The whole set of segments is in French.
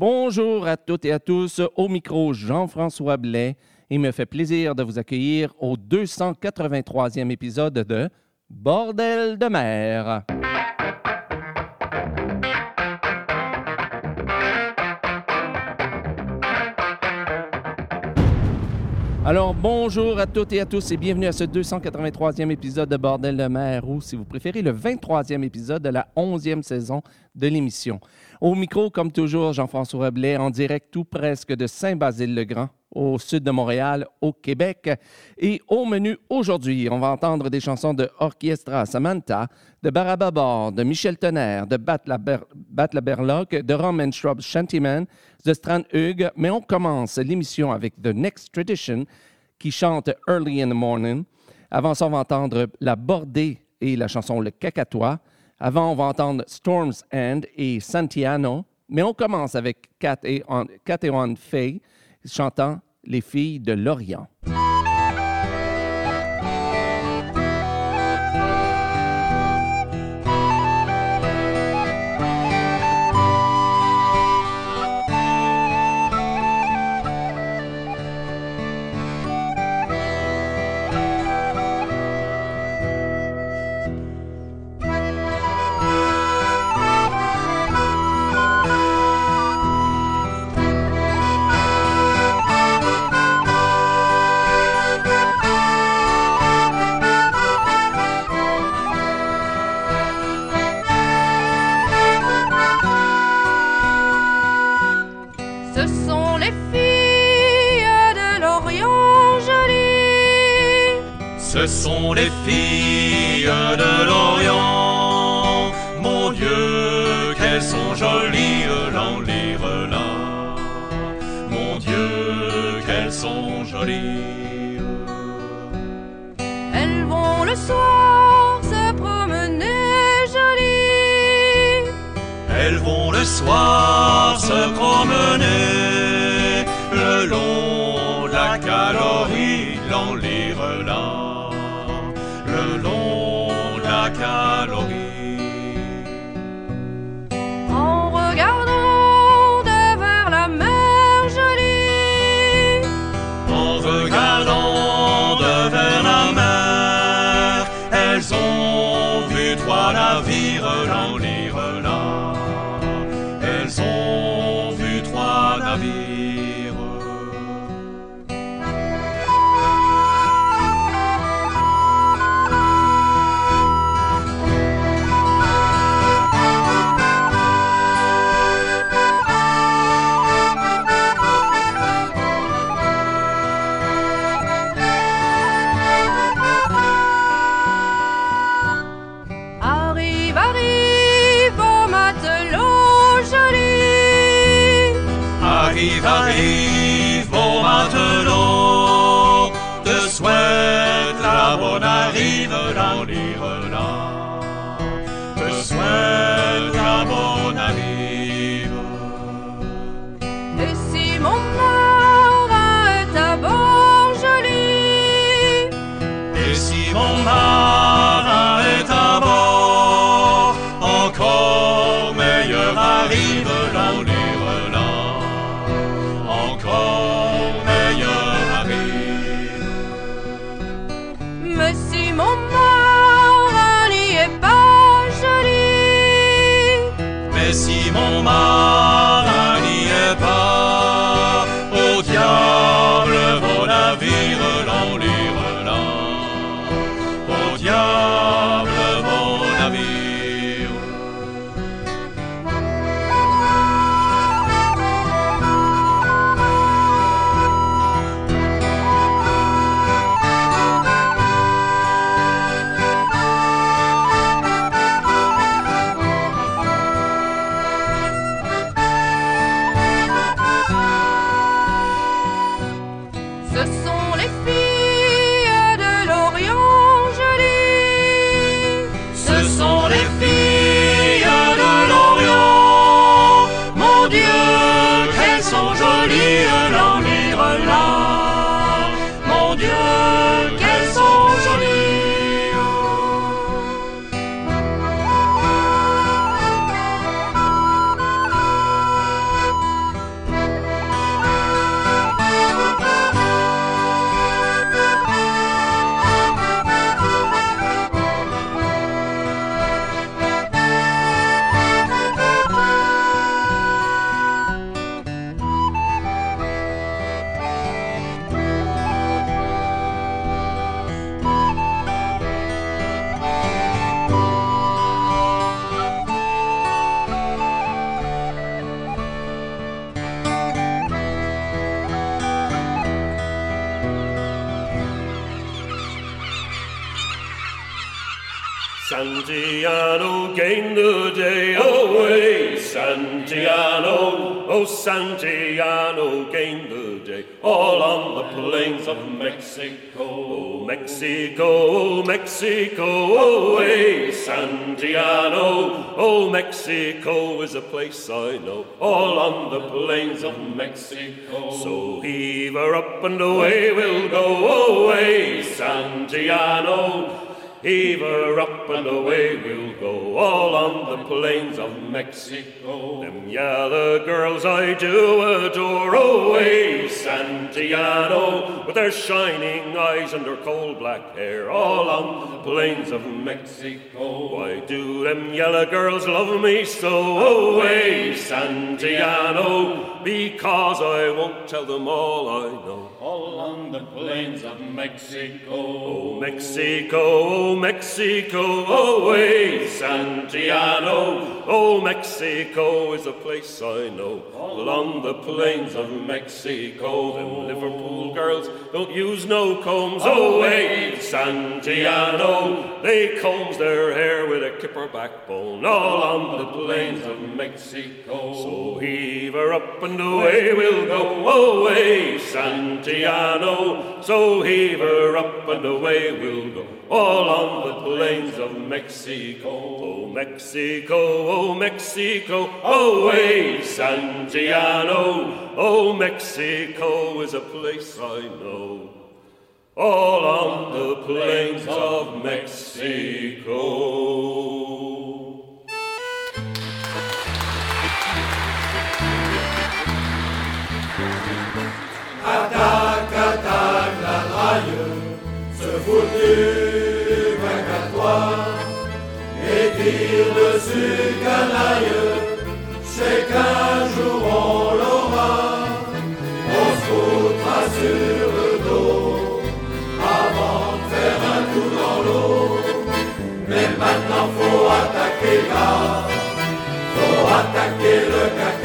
Bonjour à toutes et à tous. Au micro, Jean-François Blais. Il me fait plaisir de vous accueillir au 283e épisode de Bordel de mer. Alors, bonjour à toutes et à tous et bienvenue à ce 283e épisode de Bordel de mer ou, si vous préférez, le 23e épisode de la 11e saison de l'émission. Au micro, comme toujours, Jean-François Blais en direct tout presque de Saint-Basile-le-Grand, au sud de Montréal, au Québec. Et au menu aujourd'hui, on va entendre des chansons de Orchestra Samantha, de Barababor, de Michel Tonnerre, de Bat la, de Roman Schrob Shantyman, de Strand Hugues. Mais on commence l'émission avec The Next Tradition qui chante Early in the Morning. Avant ça, on va entendre La Bordée et la chanson Le Cacatois. Avant, on va entendre Storm's End et Santiano. Mais on commence avec Cat et Faye chantant Les filles de l'Orient. Navires dans lire Santiano the day away. Santiano, oh Santiano gained the day. All on the plains of Mexico. Oh Mexico, oh Mexico, away. Santiano, oh Mexico is a place I know. All on the plains of Mexico. So heave her up and away we'll go away. Santiano. Heave her up and away we'll go, all on the plains of Mexico. Them yellow girls I do adore, away Santiano, with their shining eyes and their coal black hair, all on the plains of Mexico. Why do them yellow girls love me so, away Santiano? Because I won't tell them all I know. All on the plains of Mexico. Oh, Mexico, oh, Mexico, away, Santiano. Oh, Mexico is a place I know. All Along the plains of Mexico, them Liverpool girls don't use no combs. Away, Santiano. They combs their hair with a kipper backbone. All on the plains of Mexico. So heave her up and away we'll go. Away, Santiano. So heave her up and away we'll go. All on the plains of Mexico. Oh, Mexico, oh, Mexico, away, Santiano. Oh, Mexico is a place I know. All on the plains of Mexico. Attaque, attaque, la et tire dessus canaille, c'est qu'un jour on l'aura, on se foutra sur le dos, avant de faire un coup dans l'eau. Mais maintenant faut attaquer là, faut attaquer le cacatoire,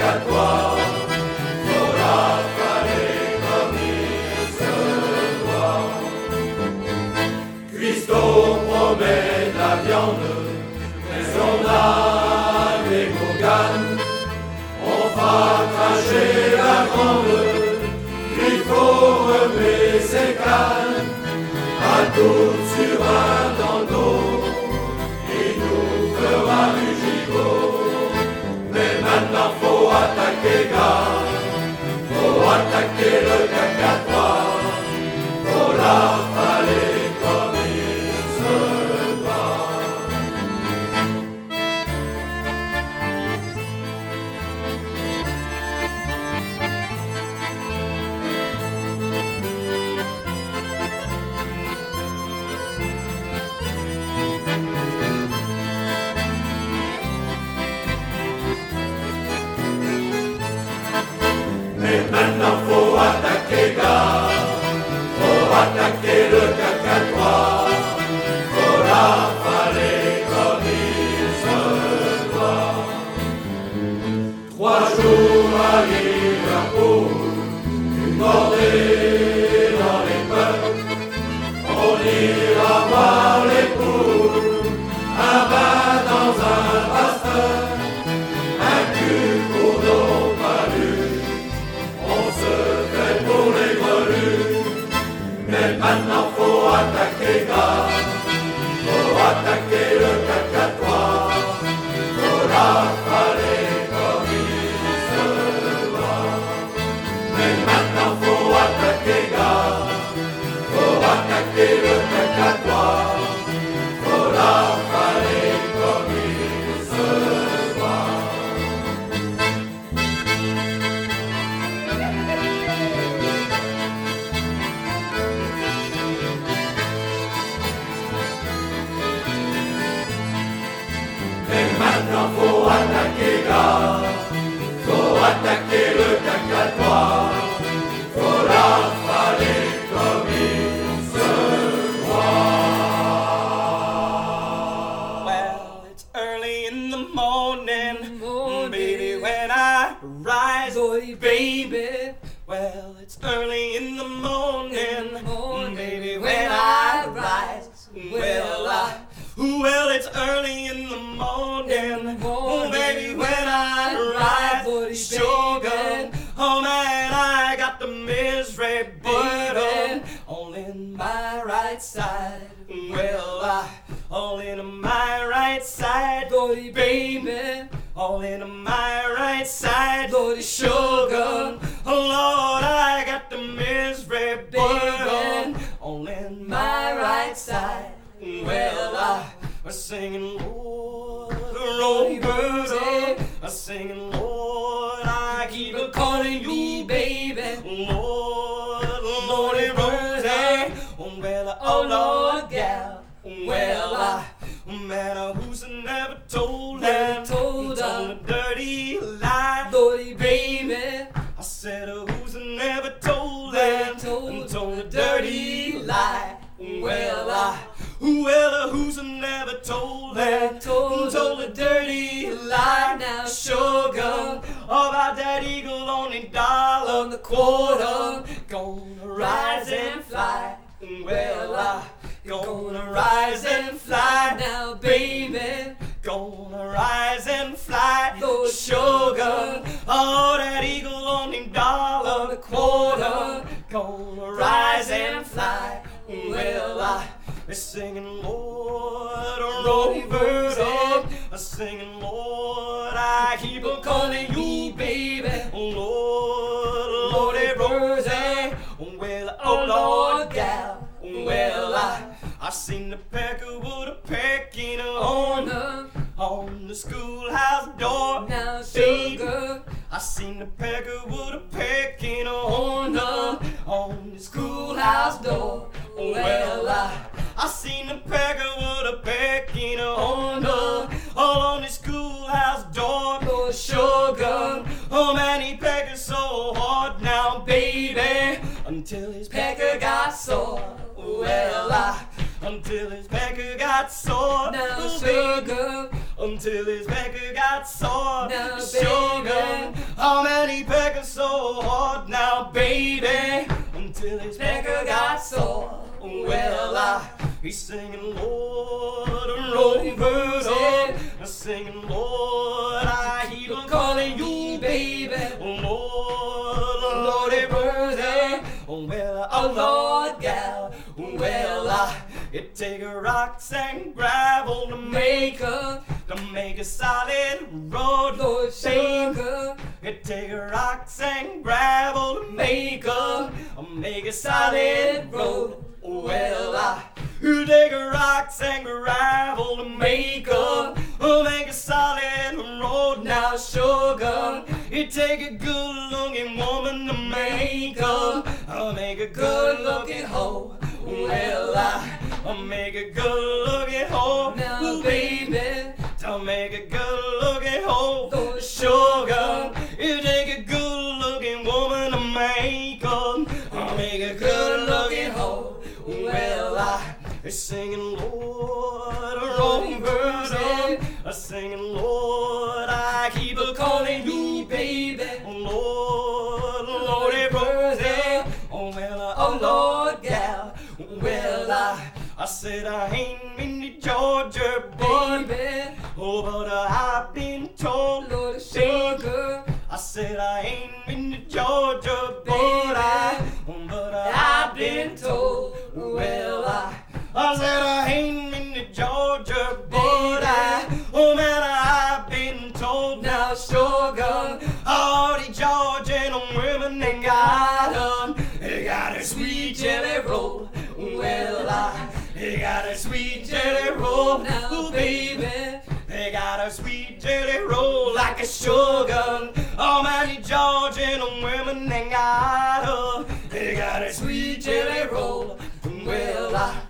on a les gourganes. On fera cracher la grande, il faut remuer ses cannes, à tout sur un dos, il nous fera du. Mais maintenant faut attaquer gars, faut attaquer le cacatoire, faut l'afaler Love us Good a dirty lie. Well, I, well, who's never told them, told, told a dirty lie. Now, sugar, about that eagle only dollar on the quarter, gonna rise and fly. Well, I, gonna rise and fly now, baby. Gonna rise and fly, Lord sugar. Oh, that eagle only dollar a quarter. Gonna rise and fly. Well, I be singing, Lord, Roberta. I'm singing, Lord, I keep on calling you, baby. Lord, Lordy Rosie. Well, oh, Lord, gal. Well, I, I seen the pecker with a pecking on her on the schoolhouse door. Now, sugar, I seen the pecker with a pecking on her on the schoolhouse door. Well, I, I seen the pecker with a pecking on her all on the schoolhouse door. Lord, sugar, oh man, he pecked so hard now, baby, until his pecker got sore. Well, I, until his pecker got sore. Now, sugar, until his pecker got sore. Now, sugar, how many peckers so hard now, baby? Until his pecker got sore. Well, I, he's singing, Lord, Roberta. Singing, Lord, I keep on calling you, baby. Oh, Lord, Lordy Birthday. Eh? Oh, well, oh, take a rocks and gravel to make a, to make a solid road, Lord Shaker. It take a rocks and gravel to make a, make a solid road. Well, I, take a rocks and gravel to make a, make a solid road. Now, sugar, it take a good looking woman to make a, make a good looking hoe. Well, I, I'll make a good looking hoe. Now, baby, Don't make a good looking hoe. For sugar, you take a good looking woman to make a, make a good looking hoe. Well, I, singing Lord, Roberta, singing Lord, I keep a calling you, baby. I, said I ain't been to Georgia, baby. Oh, but I've been told, Lord, sugar. I said I ain't been to Georgia, but I, oh, but I've been told. Well, I, I said I ain't been to Georgia, but I, oh man, I've been told now, sugar. All the Georgian women they got 'em. They got a sweet jelly roll. Well, I, got a sweet jelly roll now, baby. They got a sweet jelly roll like a sugar. Oh man, the Georgian women they got 'em. They got a sweet jelly roll. Well, I.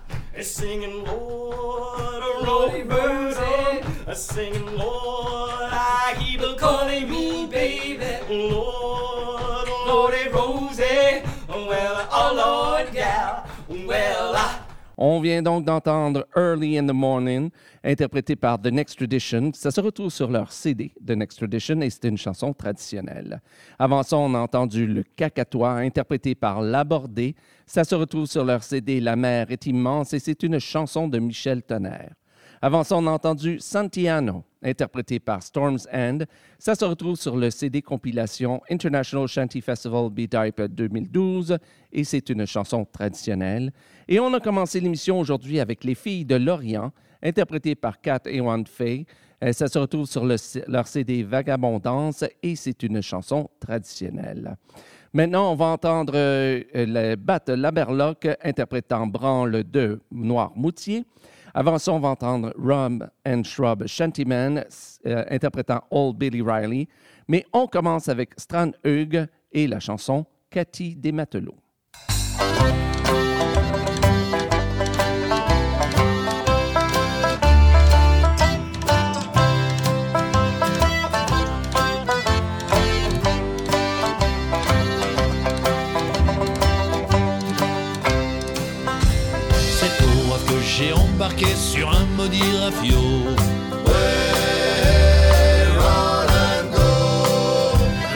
Singing Lord, a Roly Birdie, um, singing Lord, I keep a calling me baby, Lord, Lordy Rosie, well, oh Lord, gal, well, I. On vient donc d'entendre Early in the Morning, interprété par The Next Tradition. Ça se retrouve sur leur CD, The Next Tradition, et c'est une chanson traditionnelle. Avant ça, on a entendu Le Cacatois, interprété par L'Abordé. Ça se retrouve sur leur CD La mer est immense, et c'est une chanson de Michel Tonnerre. Avant ça, on a entendu Santiano, interprété par Storm's End. Ça se retrouve sur le CD compilation International Shanty Festival B-Type 2012 et c'est une chanson traditionnelle. Et on a commencé l'émission aujourd'hui avec Les Filles de l'Orient, interprétées par Kat et One Fay. Euh, Ça se retrouve sur le- leur CD Vagabondance et c'est une chanson traditionnelle. Maintenant, on va entendre euh, le Bat Laberloc interprétant Branle de Noir Moutier. Avant ça, on va entendre Rum and Shrub Shantyman euh, interprétant Old Billy Riley. Mais on commence avec Strand Hugh et la chanson Cathy des Matelots. Sur un maudit rafio.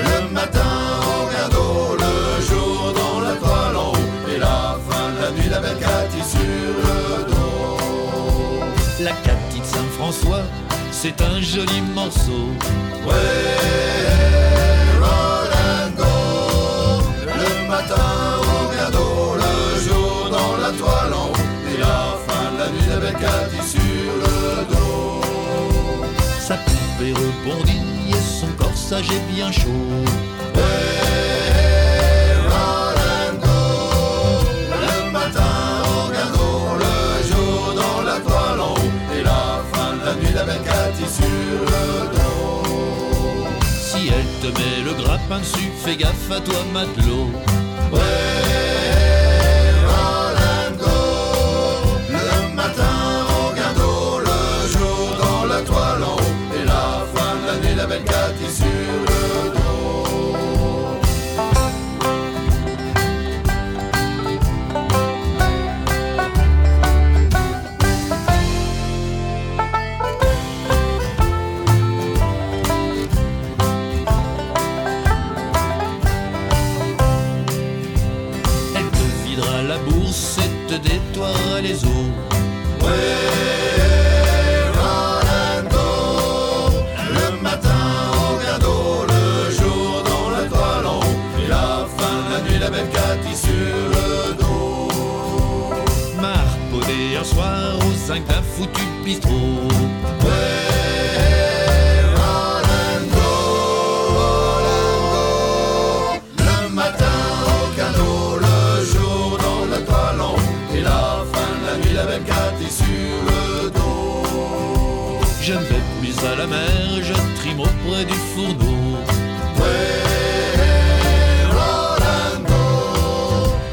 Le matin au gardeau, le jour dans la toile en haut, et la fin de la nuit, la belle Cathy sur le dos. La Cathy de Saint-François, c'est un joli morceau. Rebondit et son corsage est bien chaud. Le matin gardeau, le jour dans la toile en haut, et la fin de la nuit, Cathy sur le dos. Si elle te met le grappin dessus, fais gaffe à toi, matelot. humanizou.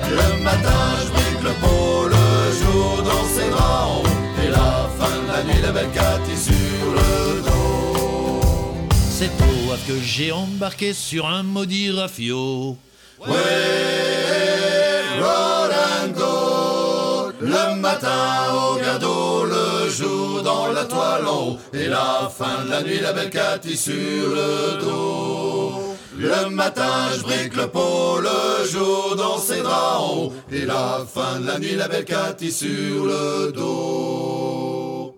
Le matin, je brique le pot, le jour dans ses haut, et la fin de la nuit, la belle Cathy sur le dos. C'est Havre que j'ai embarqué sur un maudit rafio. La toile en haut, et la fin de la nuit, la belle Cathy sur le dos. Le matin, je brique le pot, le jour dans ses draps en haut, et la fin de la nuit, la belle Cathy sur le dos.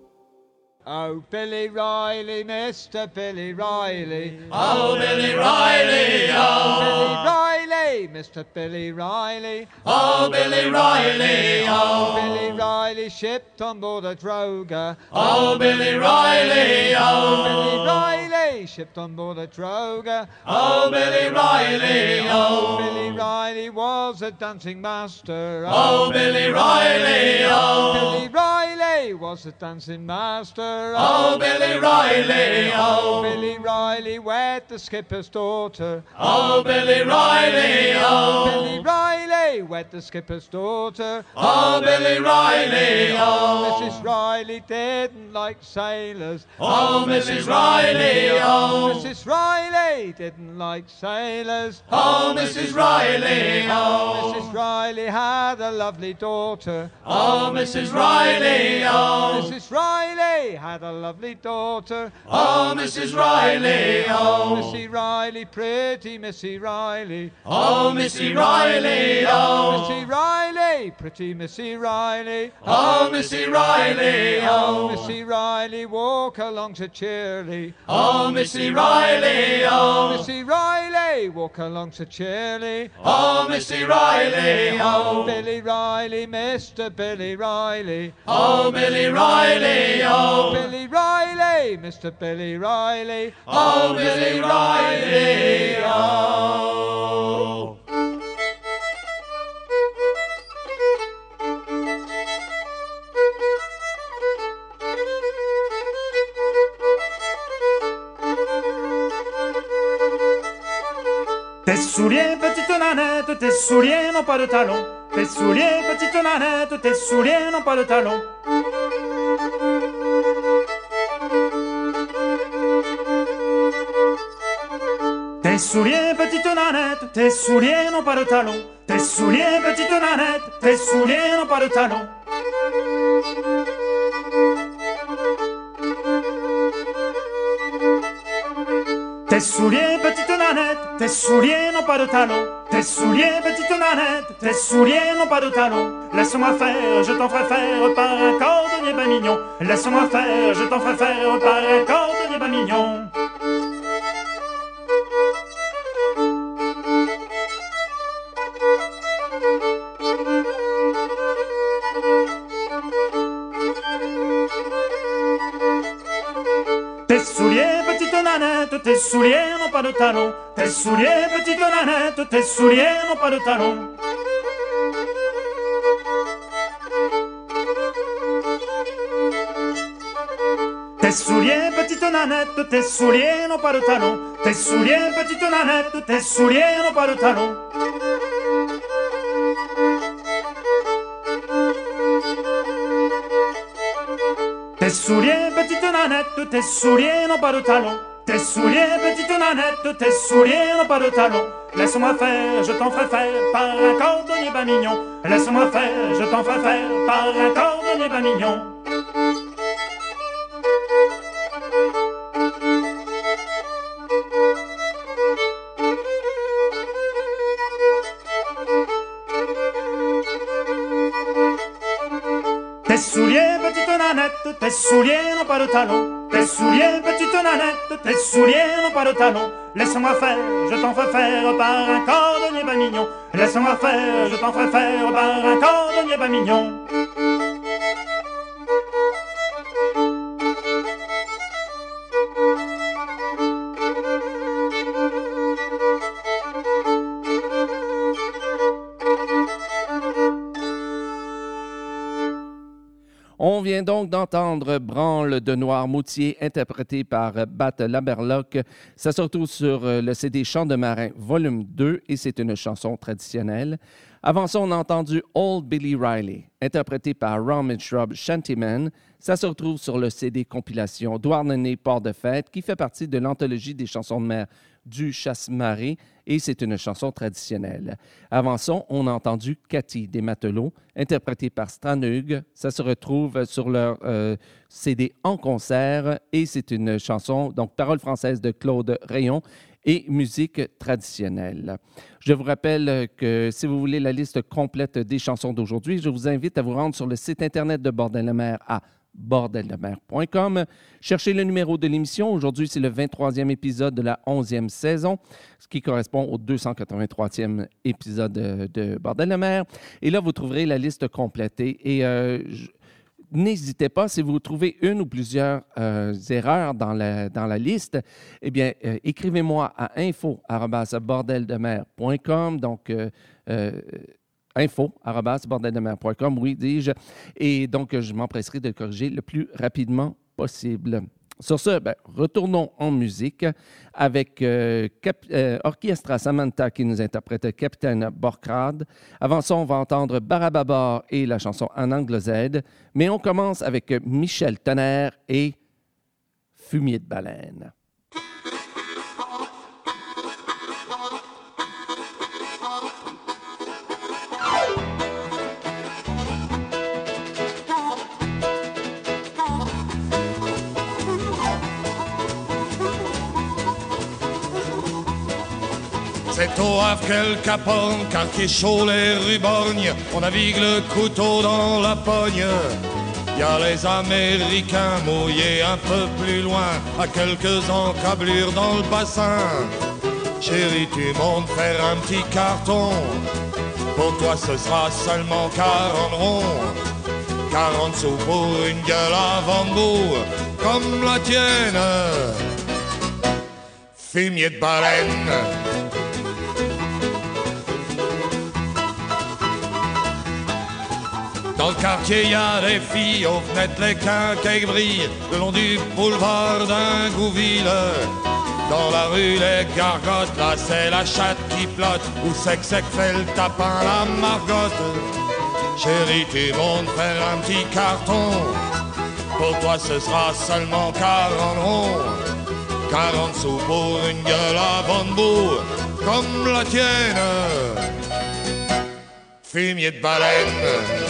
Oh, Billy Riley, Mr. Billy Riley. Oh, Billy Riley, oh. Billy Riley, Mr. Billy Riley. Oh, Billy Riley, oh. oh. Billy Riley shipped on board a droga. Oh, Billy Riley, oh, oh. Billy Riley shipped on board a droga. Oh, Billy Riley, oh, oh. Billy Riley was a dancing master. Oh, Billy Riley, oh. Billy Riley was a dancing master. Oh, Billy Riley, oh, oh. Billy Riley wed the skipper's daughter. Oh, Billy Riley, oh. Billy Riley wed the skipper's daughter. Oh, Billy Riley, oh. Mrs. Riley didn't like sailors. Oh, Mrs. Riley, oh. Mrs. Riley didn't like sailors. Oh, Mrs. Riley, oh. Mrs. Riley had a lovely daughter. Oh, Mrs. Riley, oh. Mrs. Riley had a lovely daughter. Oh, Mrs. Riley, oh. Missy Riley, pretty Missy Riley. Oh, Missy Riley, oh. Oh. Missy Riley, pretty Missy Riley. Oh, Missy Riley, Oh. Missy Riley, walk along so cheerily. Oh, Missy Riley, oh. Missy Riley, walk along so cheerily. Oh, Missy Riley, Oh, oh. Billy Riley, Mr. Billy Riley. Oh, Billy Riley, oh. Billy Riley, Mr. Billy Riley. Oh, Billy Riley, oh. Tes souliers n'ont pas de talons. Tes souliers, petite nanette, tes souliers n'ont pas de talons. Tes souliers, petite nanette, tes souliers n'ont pas de talons. Tes souliers, petite nanette, tes souliers n'ont pas de talons. Tes souliers, petite nanette, tes souliers n'ont pas de talons. Tes souliers, petite nanette, tes souliers n'ont pas de talons. Laisse-moi faire, je t'en ferai faire par un cordonnier bas mignon. Laisse-moi faire, je t'en ferai faire par un cordonnier bas mignon. Tes souliers, petite nanette, tes souliers Tes souliers, petite nanette, tes souliers n'ont pas de talons. Tes souliers, petite nanette, tes souliers n'ont pas de talons. Tes souliers, petite nanette, tes souliers n'ont pas de talons. Tes souliers, petite nanette, tes souliers n'ont pas de talons. Tes souliers, petite nanette, tes souliers n'ont pas de talons. Laisse-moi faire, je t'en ferai faire par un cordonnier bas mignon. Laisse-moi faire, je t'en ferai faire par un cordonnier bas mignon. Tes souliers, petite nanette, tes souliers n'ont pas de talons. Tes souliers, petite nanette, tes souliers n'ont pas de talons. Laisse-moi faire, je t'en ferai faire par un cordonnier bas mignon. Laisse-moi faire, je t'en ferai faire par un cordonnier bas mignon. D'entendre Branle de Noirmoutier, interprété par Bat Laberloc. Ça se retrouve sur euh, le CD Chant de marin, volume 2, et c'est une chanson traditionnelle. Avant ça, on a entendu Old Billy Riley, interprété par and Shrub Shantyman. Ça se retrouve sur le CD compilation Douarnenez Port de Fête, qui fait partie de l'anthologie des chansons de mer du Chasse-Marée, et c'est une chanson traditionnelle. Avant ça, on a entendu Cathy des Matelots, interprétée par Stranug. Ça se retrouve sur leur euh, CD en concert, et c'est une chanson, donc parole française de Claude Rayon et musique traditionnelle. Je vous rappelle que si vous voulez la liste complète des chansons d'aujourd'hui, je vous invite à vous rendre sur le site Internet de Bordel de mer à bordeldemer.com. Cherchez le numéro de l'émission. Aujourd'hui, c'est le 23e épisode de la 11e saison, ce qui correspond au 283e épisode de, de Bordel de mer. Et là, vous trouverez la liste complète. Et, euh, N'hésitez pas, si vous trouvez une ou plusieurs euh, erreurs dans la, dans la liste, eh bien, euh, écrivez-moi à info.bordeldemer.com. Donc, info.bordeldemer.com, oui, dis-je. Et donc, je m'empresserai de le corriger le plus rapidement possible. Sur ce, ben, retournons en musique avec euh, euh, Orchestra Samantha qui nous interprète Capitaine Borkrad. Avant ça, on va entendre Barababar et la chanson En angle Z. Mais on commence avec Michel Tonnerre et Fumier de baleine. C'est au Havre qu'elle capogne, quartier chaud, les rues borgnes. On navigue le couteau dans la pogne. Y a les Américains mouillés un peu plus loin, à quelques encablures dans le bassin. Chérie, tu montes faire un petit carton. Pour toi, ce sera seulement 40 ronds. 40 sous pour une gueule à bambou, comme la tienne. Fumier de baleine. Dans le quartier, y a des filles aux fenêtres, les quinquets brillent le long du boulevard d'Ingouville. Dans la rue, les gargotes, là c'est la chatte qui flotte, où c'est que c'est que fait le tapin, la margotte? Chérie, tu montes faire un petit carton. Pour toi, ce sera seulement 40 ronds. 40 sous pour une gueule à bambou, comme la tienne. Fumier de baleine.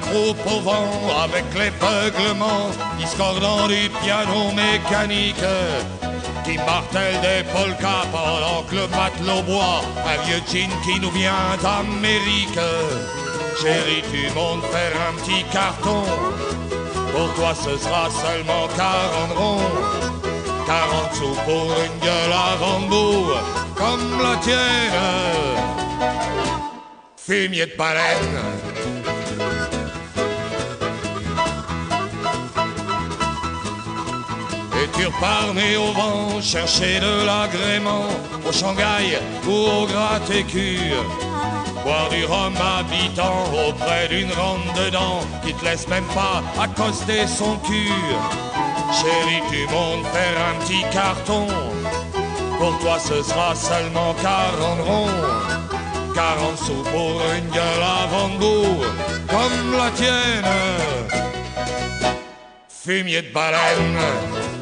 C'est la croupe au vent avec les beuglements discordants du piano mécanique qui martèle des polkas pendant que le matelot boit un vieux gin qui nous vient d'Amérique. Chérie, tu montes faire un petit carton. Pour toi, ce sera seulement 40 ronds. 40 sous pour une gueule à bambou comme la tienne. Fumier de baleine. Nez au vent chercher de l'agrément au Shanghai ou au gratte-écu. Boire du rhum habitant auprès d'une ronde dedans qui te laisse même pas accoster son cul. Chérie, tu montes faire un petit carton. Pour toi, ce sera seulement 40 ronds. 40 sous pour une gueule à bambou comme la tienne. Fumier de baleine.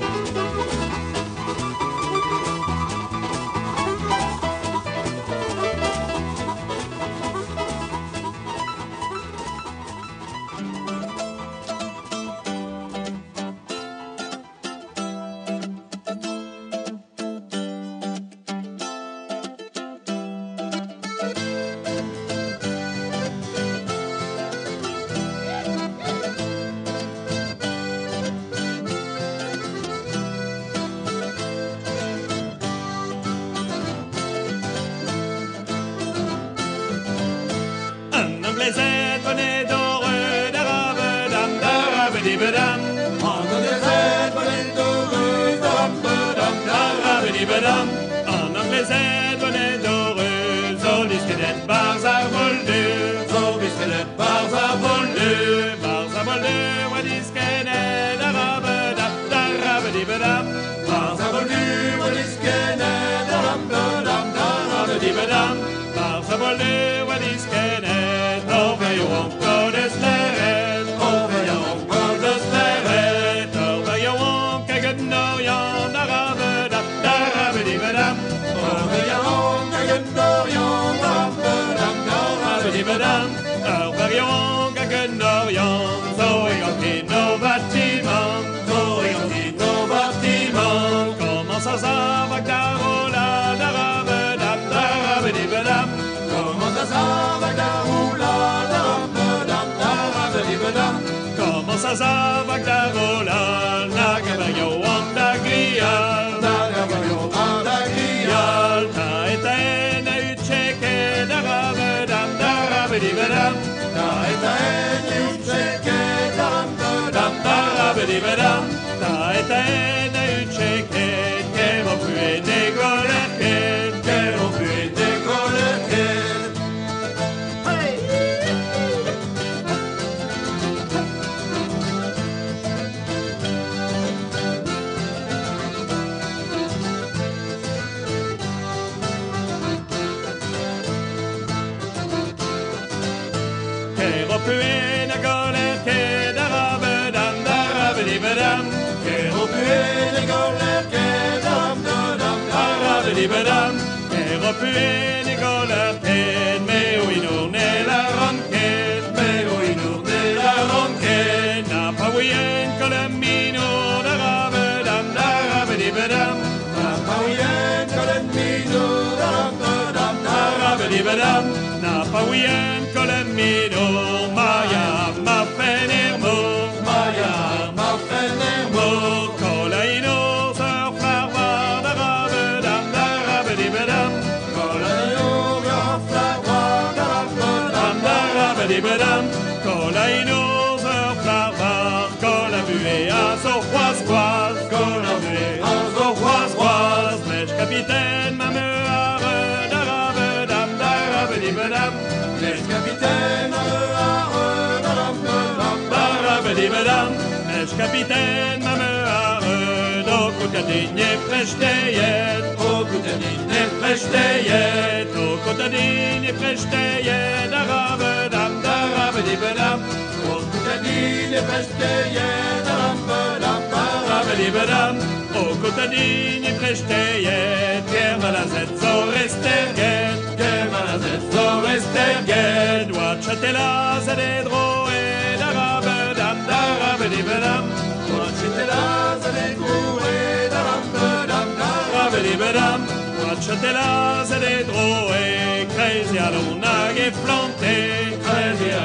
Notice that. la pluie décolle à peine, mais où la ronquette, mais où il la ronquette, n'a pas ouïen que le mino d'arabe, dame d'arabe, dit madame, n'a pas ouïen que le mino d'arabe, dame d'arabe, mèche capitaine, ma meare, do preštejet, o kutadinje preštejet, o kutadinje preštejet, darabedam, darabedibedam, o kutadinje preštejet, darabedam, darabedibedam, o kutadinje preštejet, germalazet zoresterget, germalazet zoresterget, watchatela zadedroe, darabedam, darabedibedam, watchatela zadedroe, darabedam, darabedibedam, watchatela zadedroe, crazy alonag et planté, crazy et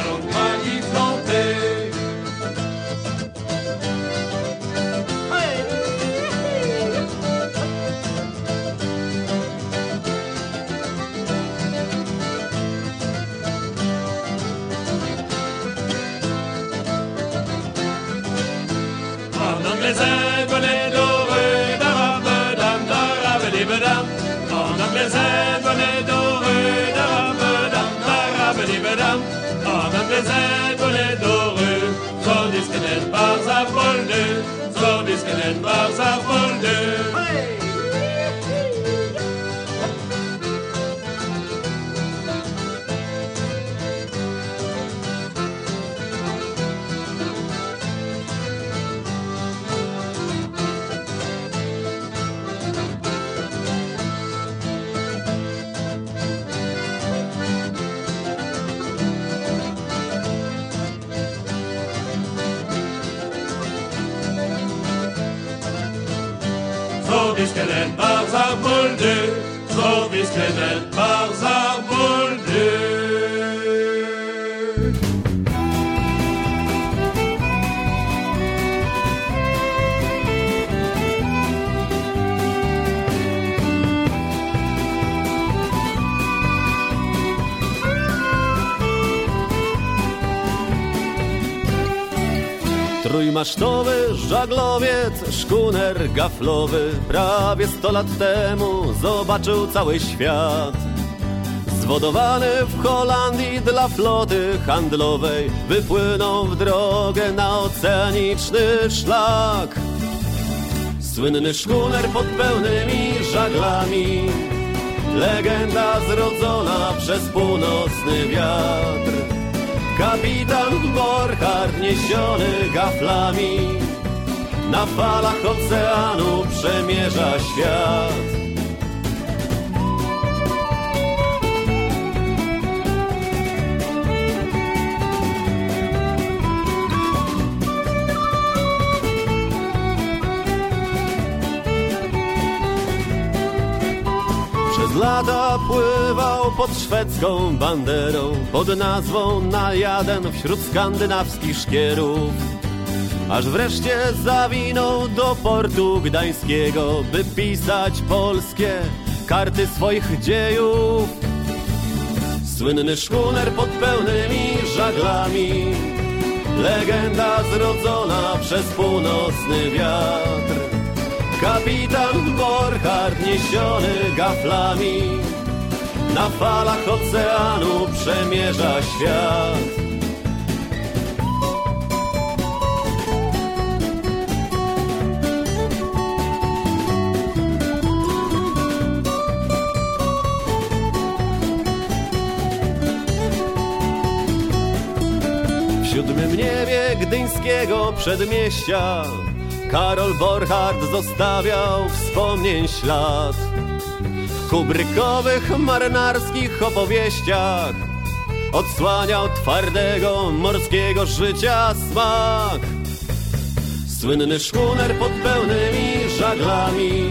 diskenet bar sa folde, Trójmasztowy żaglowiec, szkuner gaflowy. Prawie sto lat temu zobaczył cały świat. Zwodowany w Holandii dla floty handlowej Wypłynął w drogę na oceaniczny szlak. Słynny szkuner pod pełnymi żaglami Legenda zrodzona przez północny wiatr Kapitan Borchardt niesiony gaflami. Na falach oceanu przemierza świat. Przez lata pod szwedzką banderą Pod nazwą Najaden wśród skandynawskich szkierów. Aż wreszcie zawinął do portu gdańskiego By pisać polskie karty swoich dziejów. Słynny szkuner pod pełnymi żaglami Legenda zrodzona przez północny wiatr. Kapitan Borchardt niesiony gaflami Na falach oceanu przemierza świat. Siódmym niebie gdyńskiego przedmieścia Karol Borchardt zostawiał wspomnień ślad. W kubrykowych marynarskich opowieściach. Odsłaniał twardego morskiego życia smak. Słynny szkuner pod pełnymi żaglami.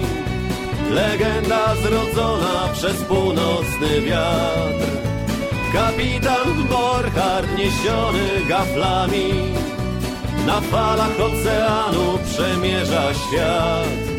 Legenda zrodzona przez północny wiatr. Kapitan Borchardt niesiony gaflami. Na falach oceanu przemierza świat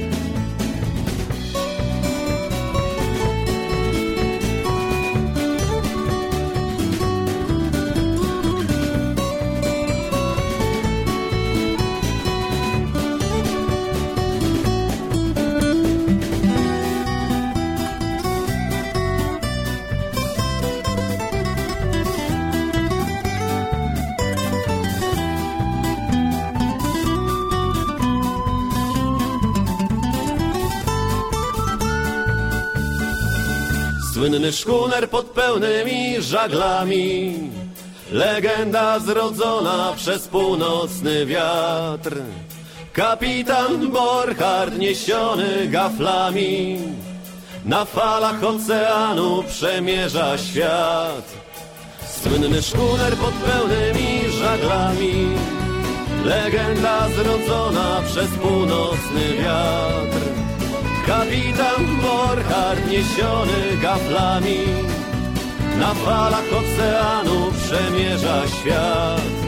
Słynny szkuner pod pełnymi żaglami. Legenda zrodzona przez północny wiatr. Kapitan Borchardt niesiony gaflami. Na falach oceanu przemierza świat. Słynny szkuner pod pełnymi żaglami. Legenda zrodzona przez północny wiatr Kapitan Borchardt niesiony gaflami Na falach oceanu przemierza świat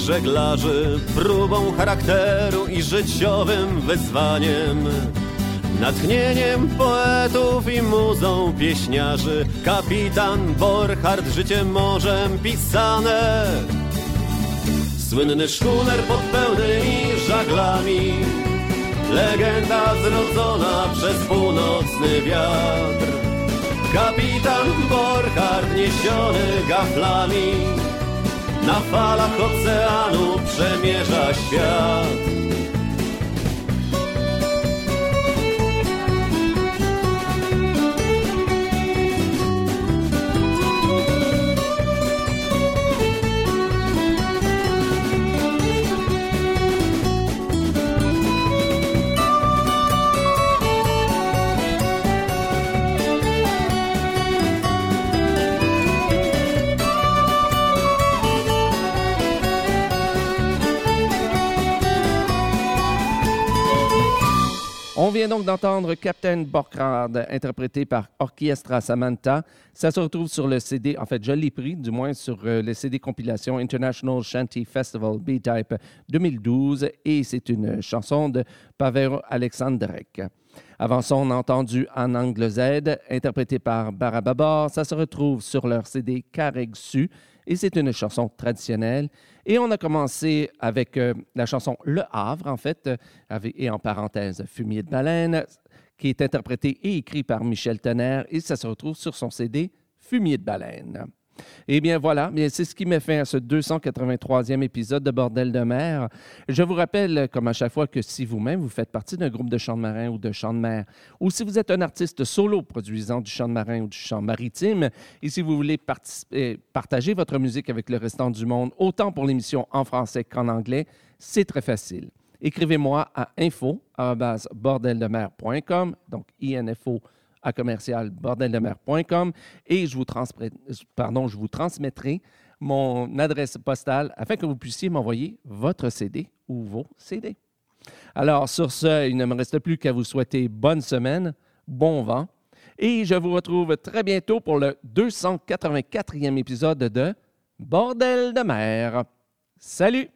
żeglarzy, próbą charakteru i życiowym wyzwaniem. Natchnieniem poetów i muzą pieśniarzy, kapitan Borchardt życiem morzem pisane. Słynny szkuner pod pełnymi żaglami, legenda zrodzona przez północny wiatr. Kapitan Borchardt niesiony gaflami Na falach oceanu przemierza świat vient donc d'entendre Captain Borchardt, interprété par Orchestra Samantha. Ça se retrouve sur le CD, en fait, je l'ai pris, du moins sur euh, le CD compilation International Shanty Festival B-Type 2012, et c'est une chanson de Pavel Alexandrek. Avant ça, on a entendu En Angle Z, interprété par Barababar. Ça se retrouve sur leur CD Carreg Su, et c'est une chanson traditionnelle. Et on a commencé avec euh, la chanson Le Havre, en fait, euh, et en parenthèse Fumier de baleine, qui est interprété et écrit par Michel Tonnerre, et ça se retrouve sur son CD Fumier de baleine. Eh bien voilà, c'est ce qui met fin à ce 283e épisode de Bordel de mer. Je vous rappelle, comme à chaque fois, que si vous-même vous faites partie d'un groupe de chant de marin ou de chant de mer, ou si vous êtes un artiste solo produisant du chant de marin ou du chant maritime, et si vous voulez participer- partager votre musique avec le restant du monde, autant pour l'émission en français qu'en anglais, c'est très facile. Écrivez-moi à info@bordeldemer.com, donc info à commercial bordeldemer.com et je vous, pardon, je vous transmettrai mon adresse postale afin que vous puissiez m'envoyer votre CD ou vos CD. Alors, sur ce, il ne me reste plus qu'à vous souhaiter bonne semaine, bon vent, et je vous retrouve très bientôt pour le 284e épisode de Bordel de mer. Salut!